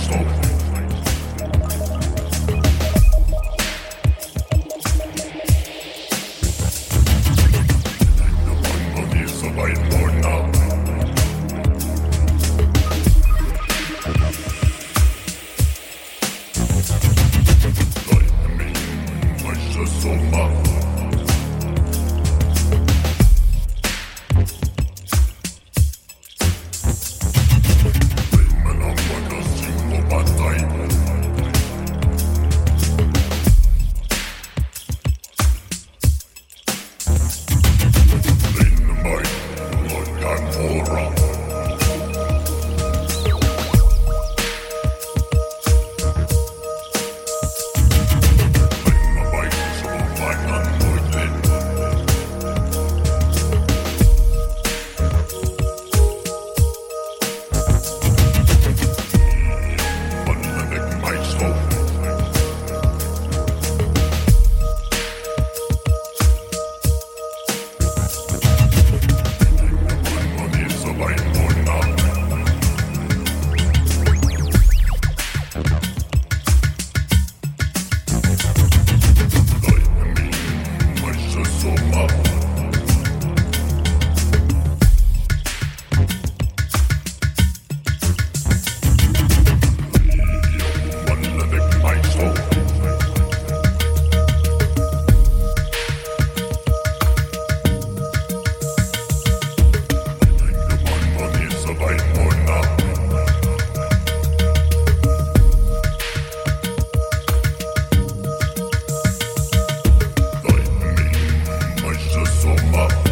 slow. up.